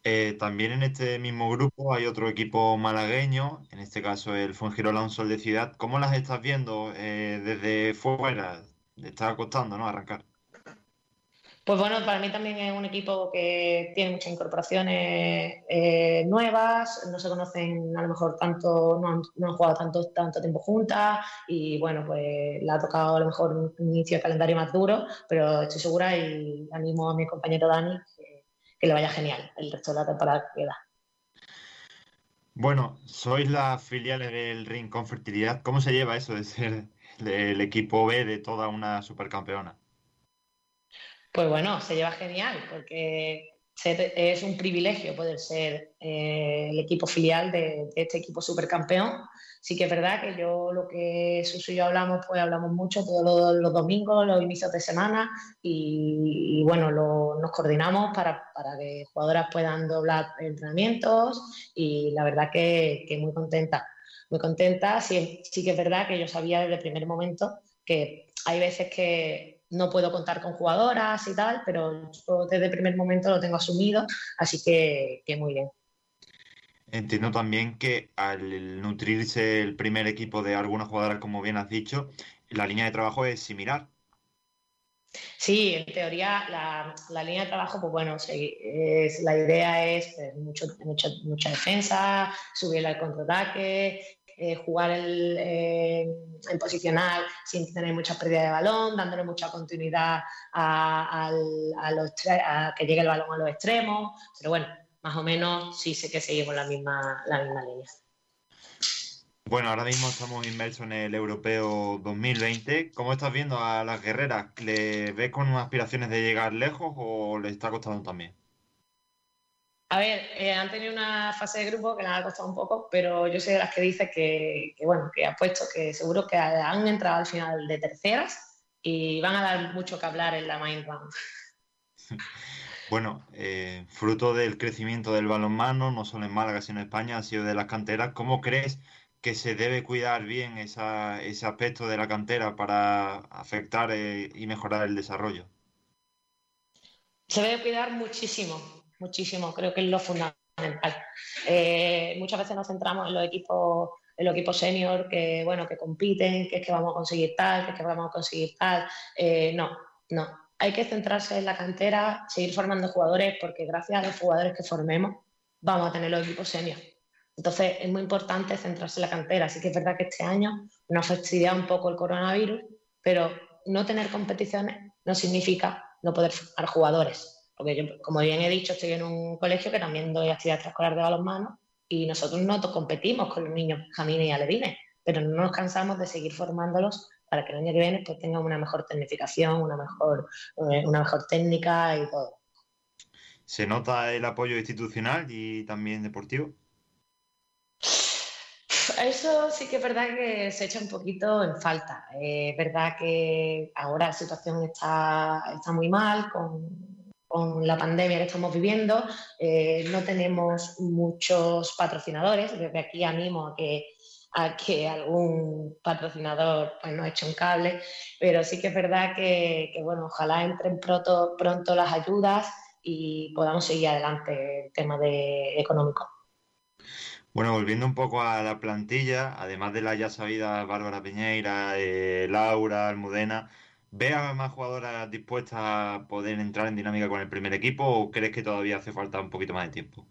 Eh, también en este mismo grupo hay otro equipo malagueño, en este caso el Fuengirola Sol de Ciudad. ¿Cómo las estás viendo eh, desde fuera? ¿Te está costando ¿no? arrancar? Pues bueno, para mí también es un equipo que tiene muchas incorporaciones eh, nuevas, no se conocen a lo mejor tanto, no han, jugado tanto, tanto tiempo juntas y bueno, pues le ha tocado a lo mejor un inicio de calendario más duro, pero estoy segura y animo a mi compañero Dani que, le vaya genial el resto de la temporada que queda. Bueno, sois las filiales del Ring con Fertilidad. ¿Cómo se lleva eso de ser el equipo B de toda una supercampeona? Pues bueno, se lleva genial, porque es un privilegio poder ser eh, el equipo filial de, este equipo supercampeón. Sí que es verdad que yo lo que Suso y yo hablamos, pues hablamos mucho todos los, domingos, los inicios de semana y, bueno, nos coordinamos para, que jugadoras puedan doblar entrenamientos y la verdad que, muy contenta. Muy contenta, sí, sí que es verdad que yo sabía desde el primer momento que hay veces que no puedo contar con jugadoras y tal, pero desde el primer momento lo tengo asumido, así que, muy bien. Entiendo también que al nutrirse el primer equipo de algunas jugadoras, como bien has dicho, la línea de trabajo es similar. Sí, en teoría la, línea de trabajo, pues bueno, es, la idea es pues, mucho, mucha defensa, subir al contraataque, eh, jugar el, eh, en posicional sin tener mucha pérdida de balón, dándole mucha continuidad a, los, que llegue el balón a los extremos. Pero bueno, más o menos sí sé que seguimos la misma, la misma línea. Bueno, ahora mismo estamos inmersos en el Europeo 2020. ¿Cómo estás viendo a las guerreras? ¿Le ves con aspiraciones de llegar lejos o le está costando también? A ver, eh, han tenido una fase de grupo que les ha costado un poco, pero yo soy de las que dice que, bueno, que ha puesto que seguro que han entrado al final de terceras y van a dar mucho que hablar en la main round. *laughs* Bueno, eh, fruto del crecimiento del balonmano, no solo en Málaga, sino en España, ha sido de las canteras. ¿Cómo crees que se debe cuidar bien ese aspecto de la cantera para afectar eh, y mejorar el desarrollo? Se debe cuidar muchísimo, muchísimo, creo que es lo fundamental. Eh, muchas veces nos centramos en los equipos en los equipos senior que bueno que compiten, que es que vamos a conseguir tal, que es que vamos a conseguir tal. Eh, no, no. Hay que centrarse en la cantera, seguir formando jugadores, porque gracias a los jugadores que formemos vamos a tener los equipos senior. Entonces es muy importante centrarse en la cantera. Así que es verdad que este año nos ha fastidiado un poco el coronavirus, pero no tener competiciones no significa no poder formar jugadores porque yo, como bien he dicho, estoy en un colegio que también doy actividad extraescolar de balonmano y nosotros no competimos con los niños jamines y alevines, pero no nos cansamos de seguir formándolos para que el año que viene pues, tengan una mejor tecnificación, una mejor, eh, una mejor técnica y todo. ¿Se nota el apoyo institucional y también deportivo? Eso sí que es verdad que se echa un poquito en falta. Es verdad que ahora la situación está, está muy mal con con la pandemia que estamos viviendo, eh, no tenemos muchos patrocinadores. Desde aquí animo a que, a que algún patrocinador pues, nos eche un cable, pero sí que es verdad que, bueno, ojalá entren pronto, pronto las ayudas y podamos seguir adelante el tema de, económico. Bueno, volviendo un poco a la plantilla, además de la ya sabida Bárbara Piñeira, eh, Laura, Almudena, ¿Ves a más jugadoras dispuestas a poder entrar en dinámica con el primer equipo o crees que todavía hace falta un poquito más de tiempo?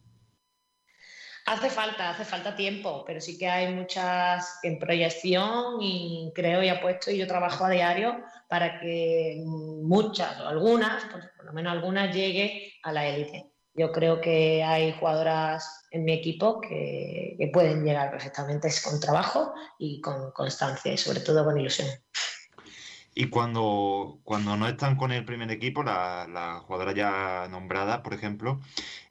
Hace falta, hace falta tiempo, pero sí que hay muchas en proyección y creo y apuesto y yo trabajo a diario para que muchas o algunas, por, lo menos algunas, llegue a la élite. Yo creo que hay jugadoras en mi equipo que, que pueden llegar perfectamente con trabajo y con constancia y sobre todo con ilusión. Y cuando, cuando no están con el primer equipo, la, la jugadora ya nombrada, por ejemplo,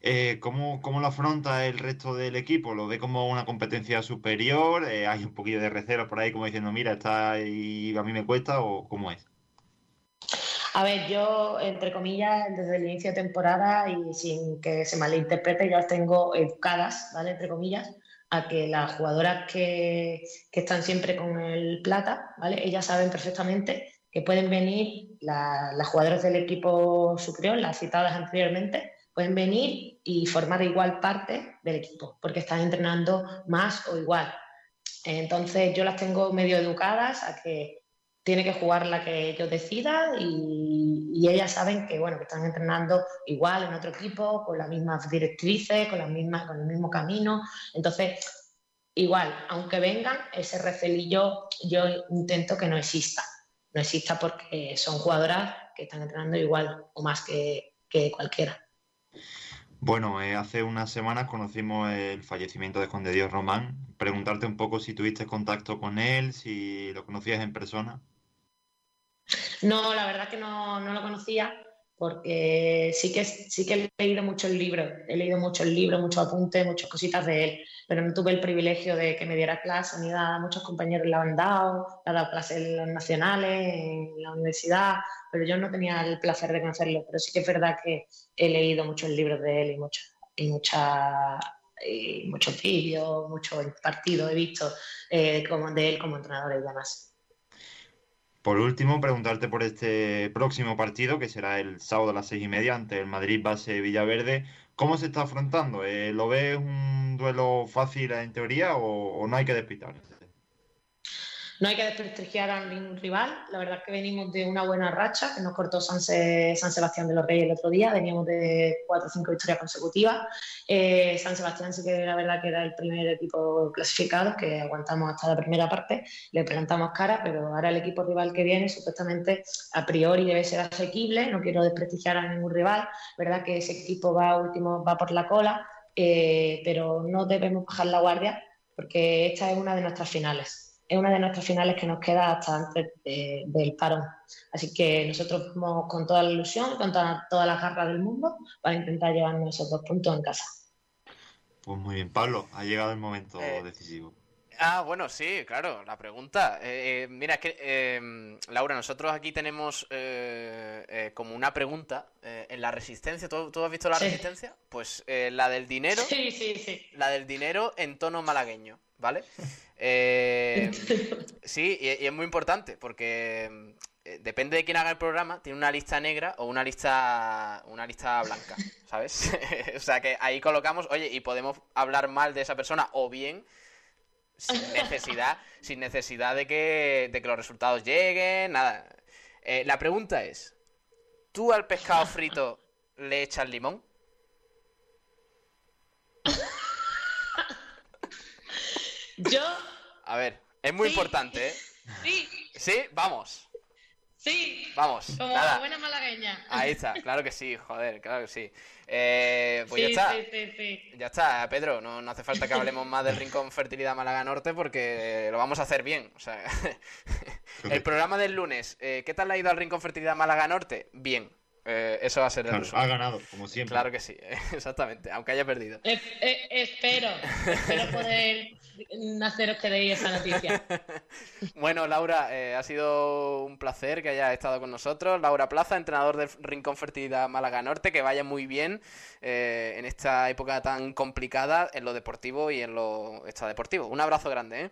eh, ¿cómo, ¿cómo, lo afronta el resto del equipo? ¿Lo ve como una competencia superior? Eh, ¿Hay un poquillo de recelo por ahí como diciendo, mira, está y a mí me cuesta o cómo es? A ver, yo, entre comillas, desde el inicio de temporada y sin que se malinterprete, ya las tengo educadas, ¿vale? Entre comillas, a que las jugadoras que, que, están siempre con el plata, ¿vale? Ellas saben perfectamente que pueden venir las jugadoras del equipo superior, las citadas anteriormente, pueden venir y formar igual parte del equipo, porque están entrenando más o igual. Entonces yo las tengo medio educadas a que tiene que jugar la que yo decida y, y, ellas saben que bueno que están entrenando igual en otro equipo con las mismas directrices con las mismas con el mismo camino entonces igual aunque vengan ese recelillo yo intento que no exista no exista porque son jugadoras que están entrenando igual o más que, que cualquiera. Bueno, eh, hace unas semanas conocimos el fallecimiento de Juan de Dios Román. Preguntarte un poco si tuviste contacto con él, si lo conocías en persona. No, la verdad que no, no lo conocía porque sí que, sí que he leído mucho el libro, he leído mucho el libro, muchos apuntes, muchas cositas de él, pero no tuve el privilegio de que me diera clase ni nada. Muchos compañeros le han dado, le han dado clases en los nacionales, en la universidad, pero yo no tenía el placer de conocerlo. Pero sí que es verdad que he leído muchos libros de él y, mucho, y, mucha, y muchos vídeos, muchos partidos he visto eh, como de él como entrenador y demás. Por último, preguntarte por este próximo partido, que será el sábado a las seis y media ante el Madrid Base Villaverde. ¿Cómo se está afrontando? Eh, ¿Lo ves un duelo fácil en teoría o, no hay que despistar? No hay que desprestigiar a ningún rival. La verdad es que venimos de una buena racha que nos cortó San, Se San Sebastián de los Reyes el otro día. Veníamos de cuatro o cinco victorias consecutivas. Eh, San Sebastián sí que la verdad que era el primer equipo clasificado, que aguantamos hasta la primera parte, le plantamos cara, pero ahora el equipo rival que viene supuestamente a priori debe ser asequible. No quiero desprestigiar a ningún rival. verdad que ese equipo va último, va por la cola, eh, pero no debemos bajar la guardia porque esta es una de nuestras finales es una de nuestras finales que nos queda hasta antes de, del parón. Así que nosotros vamos con toda la ilusión, con todas toda las garras del mundo para intentar llevarnos esos dos puntos en casa. Pues muy bien, Pablo, ha llegado el momento eh, decisivo. Ah, bueno, sí, claro, la pregunta. Eh, eh mira, es que, eh, Laura, nosotros aquí tenemos eh, como una pregunta en la resistencia. ¿Tú, ¿Tú, has visto la resistencia? Pues la del dinero. Sí, sí, sí. La del dinero en tono malagueño, ¿vale? Eh, *laughs* sí, y, y, es muy importante porque eh, depende de quién haga el programa, tiene una lista negra o una lista una lista blanca, ¿sabes? *laughs* o sea que ahí colocamos, oye, y podemos hablar mal de esa persona o bien sin *laughs* necesidad, sin necesidad de que, de que los resultados lleguen, nada. Eh, la pregunta es, ¿tú al pescado frito le echas limón? Yo. A ver, es muy sí. importante, ¿eh? Sí. ¿Sí? Vamos. Sí. Vamos. Como nada. buena malagueña. Ahí está, claro que sí, joder, claro que sí. Eh, pues sí, ya está. Sí, sí, sí. Ya está, Pedro. No, no, hace falta que hablemos más del Rincón Fertilidad Málaga Norte porque lo vamos a hacer bien. O sea, *laughs* el programa del lunes, eh, ¿qué tal le ha ido al Rincón Fertilidad Málaga Norte? Bien. Eh, eso va a ser el claro, Ha ganado, como siempre. Claro que sí, *laughs* exactamente, aunque haya perdido. Eh, eh, espero, espero poder haceros que deis esa noticia. *laughs* bueno, Laura, eh, ha sido un placer que hayas estado con nosotros. Laura Plaza, entrenador del Rincón Fertilidad Málaga Norte, que vaya muy bien eh, en esta época tan complicada en lo deportivo y en lo extradeportivo. Un abrazo grande, ¿eh?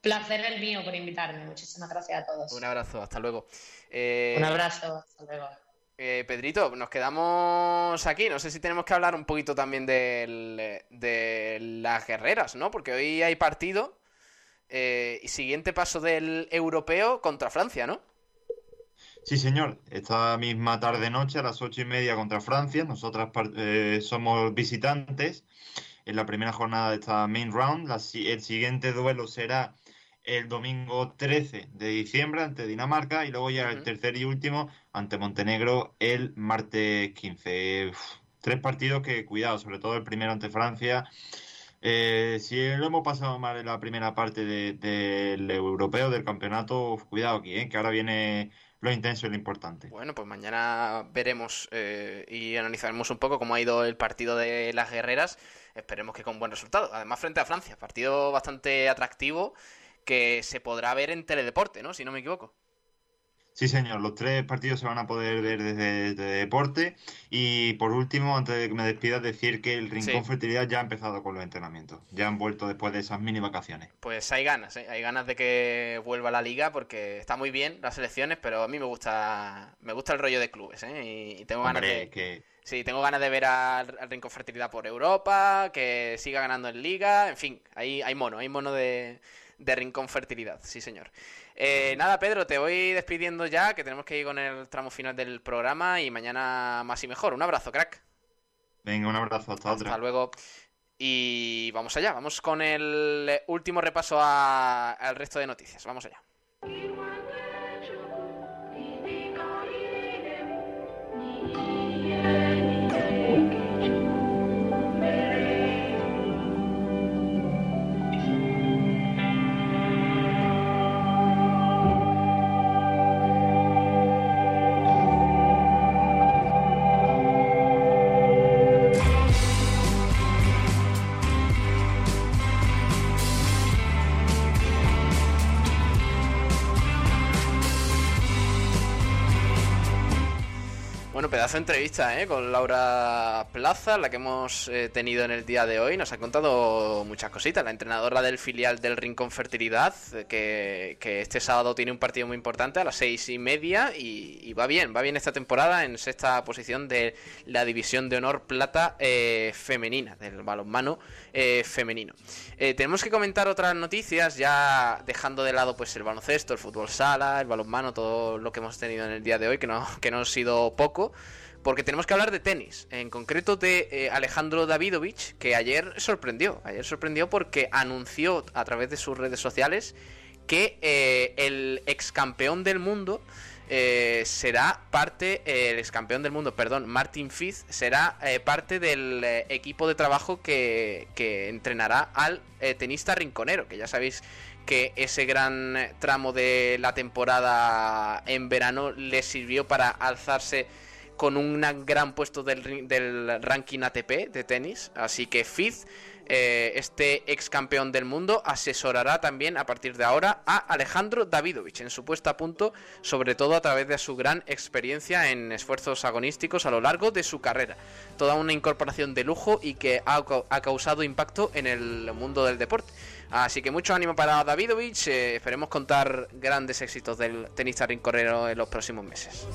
Placer el mío por invitarme. Muchísimas gracias a todos. Un abrazo, hasta luego. Eh, Un abrazo, hasta luego. Eh, Pedrito, nos quedamos aquí. No sé si tenemos que hablar un poquito también de, de las guerreras, ¿no? Porque hoy hay partido. Eh, y siguiente paso del europeo contra Francia, ¿no? Sí, señor. Esta misma tarde-noche, a las ocho y media contra Francia, nosotras eh, somos visitantes en la primera jornada de esta main round. el siguiente duelo será el domingo 13 de diciembre ante Dinamarca y luego ya el tercer y último ante Montenegro el martes 15. tres partidos que, cuidado, sobre todo el primero ante Francia. Eh, si lo hemos pasado mal en la primera parte del europeo, del campeonato, cuidado aquí, eh, que ahora viene lo intenso y lo importante. Bueno, pues mañana veremos eh, y analizaremos un poco cómo ha ido el partido de las guerreras. Esperemos que con buen resultado. Además, frente a Francia, partido bastante atractivo que se podrá ver en Teledeporte, ¿no? Si no me equivoco. Sí, señor, los tres partidos se van a poder ver desde, deporte. Y por último, antes de que me despida, decir que el Rincón Fertilidad ya ha empezado con los entrenamientos. Ya han vuelto después de esas mini vacaciones. Pues hay ganas, ¿eh? hay ganas de que vuelva la liga porque está muy bien las selecciones, pero a mí me gusta me gusta el rollo de clubes, ¿eh? Y, tengo ganas de... Que... Sí, tengo ganas de ver al, Rincón Fertilidad por Europa, que siga ganando en liga, en fin, hay, hay mono, hay mono de, de Rincón Fertilidad, sí señor. Eh, nada, Pedro, te voy despidiendo ya, que tenemos que ir con el tramo final del programa y mañana más y mejor. Un abrazo, crack. Venga, un abrazo, hasta, hasta luego. Y vamos allá, vamos con el último repaso al resto de noticias. Vamos allá. Pedazo de entrevista ¿eh? con Laura Plaza, la que hemos eh, tenido en el día de hoy. Nos ha contado muchas cositas. La entrenadora del filial del Rincón Fertilidad, que, este sábado tiene un partido muy importante a las seis y media y, va bien, va bien esta temporada en sexta posición de la división de honor plata eh, femenina, del balonmano femenino. tenemos que comentar otras noticias, ya dejando de lado pues el baloncesto, el fútbol sala, el balonmano, todo lo que hemos tenido en el día de hoy, que no, que no ha sido poco porque tenemos que hablar de tenis, en concreto de eh, Alejandro Davidovich, que ayer sorprendió, ayer sorprendió porque anunció a través de sus redes sociales que eh, el ex campeón del mundo eh, será parte, el ex campeón del mundo, perdón, Martin Fitz, será parte del equipo de trabajo que, que entrenará al tenista rinconero, que ya sabéis que ese gran tramo de la temporada en verano le sirvió para alzarse con un gran puesto del, ranking ATP de tenis. Así que Fitz, eh, este ex campeón del mundo, asesorará también a partir de ahora a Alejandro Davidovich en su puesta a punto, sobre todo a través de su gran experiencia en esfuerzos agonísticos a lo largo de su carrera. Toda una incorporación de lujo y que ha, causado impacto en el mundo del deporte. Así que mucho ánimo para Davidovich. Eh, esperemos contar grandes éxitos del tenista rincorrero en los próximos meses.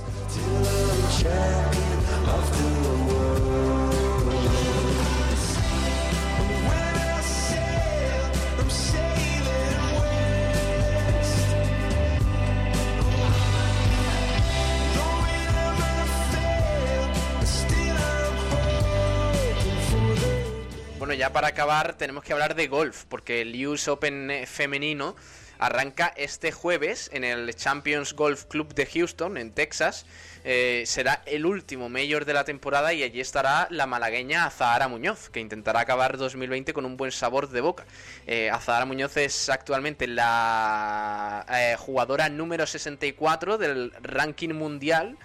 Bueno, ya para acabar tenemos que hablar de golf, porque el US Open eh, femenino arranca este jueves en el Champions Golf Club de Houston, en Texas. Eh, será el último mayor de la temporada y allí estará la malagueña Azahara Muñoz, que intentará acabar 2020 con un buen sabor de boca. Eh, Azahara Muñoz es actualmente la eh, jugadora número 64 del ranking mundial.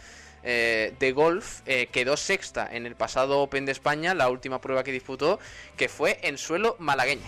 Eh, de golf quedó sexta en el pasado Open de España, la última prueba que disputó, que fue en suelo malagueño.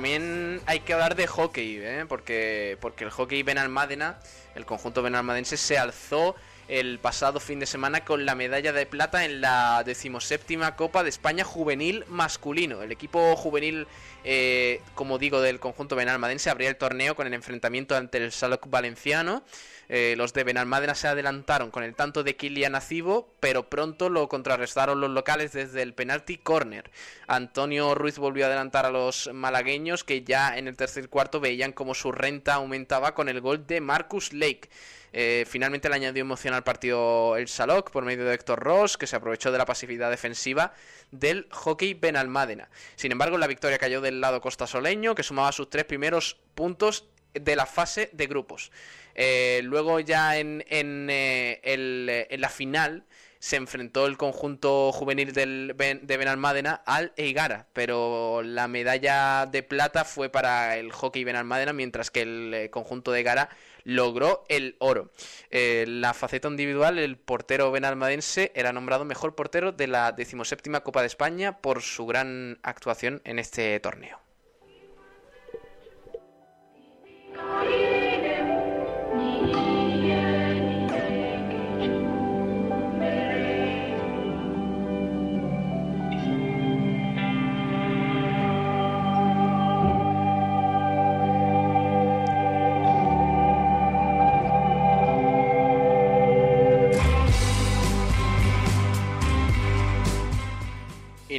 También hay que hablar de hockey, ¿eh? porque, porque el hockey Benalmádena, el conjunto benalmadense, se alzó el pasado fin de semana con la medalla de plata en la decimoséptima Copa de España Juvenil Masculino. El equipo juvenil, eh, como digo, del conjunto benalmadense abría el torneo con el enfrentamiento ante el Saloc Valenciano. Eh, los de Benalmádena se adelantaron con el tanto de Kilian Acibo, pero pronto lo contrarrestaron los locales desde el penalti corner. Antonio Ruiz volvió a adelantar a los malagueños que ya en el tercer cuarto veían como su renta aumentaba con el gol de Marcus Lake. Eh, finalmente le añadió emoción al partido el Saloc por medio de Héctor Ross, que se aprovechó de la pasividad defensiva del hockey Benalmádena. Sin embargo, la victoria cayó del lado costasoleño, que sumaba sus tres primeros puntos de la fase de grupos. Eh, luego ya en, eh, en, la final se enfrentó el conjunto juvenil del, de Benalmádena al Eigara, pero la medalla de plata fue para el hockey Benalmádena, mientras que el conjunto de Eigara logró el oro. la faceta individual, el portero benalmadense era nombrado mejor portero de la decimoséptima Copa de España por su gran actuación en este torneo.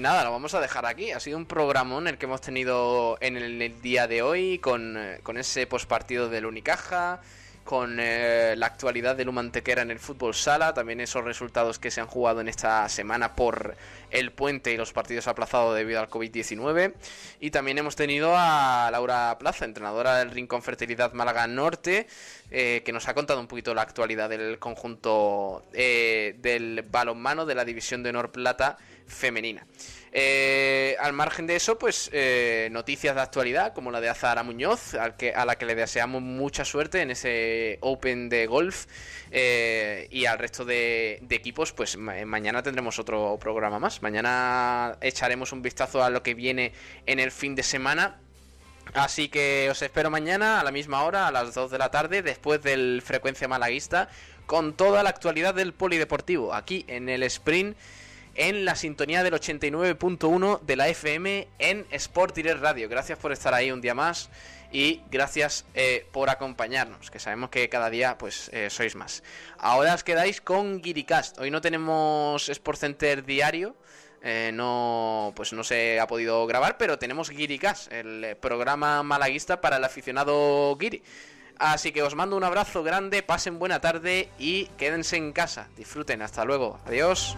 Nada, lo vamos a dejar aquí. Ha sido un programón el que hemos tenido en el, día de hoy con, eh, con ese postpartido del Unicaja, con eh, la actualidad del Humantequera en el fútbol sala, también esos resultados que se han jugado en esta semana por el puente y los partidos aplazados debido al COVID-19. Y también hemos tenido a Laura Plaza, entrenadora del Rincón Fertilidad Málaga Norte, eh, que nos ha contado un poquito la actualidad del conjunto del balonmano de la División de Honor Plata femenina. Eh, al margen de eso, pues eh, noticias de actualidad, como la de Azara Muñoz, al que, a la que le deseamos mucha suerte en ese Open de golf. Eh, y al resto de, equipos, pues mañana tendremos otro programa más. Mañana echaremos un vistazo a lo que viene en el fin de semana. Así que os espero mañana a la misma hora, a las 2 de la tarde, después del Frecuencia Malaguista, con toda la actualidad del polideportivo, aquí en el Sprint en la sintonía del 89.1 de la FM en Sport Direct Radio. Gracias por estar ahí un día más y gracias eh, por acompañarnos, que sabemos que cada día pues eh, sois más. Ahora os quedáis con Giricast. Hoy no tenemos Sport Center diario. Eh, no pues no se ha podido grabar, pero tenemos Giricast, el programa malaguista para el aficionado Giri. Así que os mando un abrazo grande, pasen buena tarde y quédense en casa. Disfruten, hasta luego. Adiós.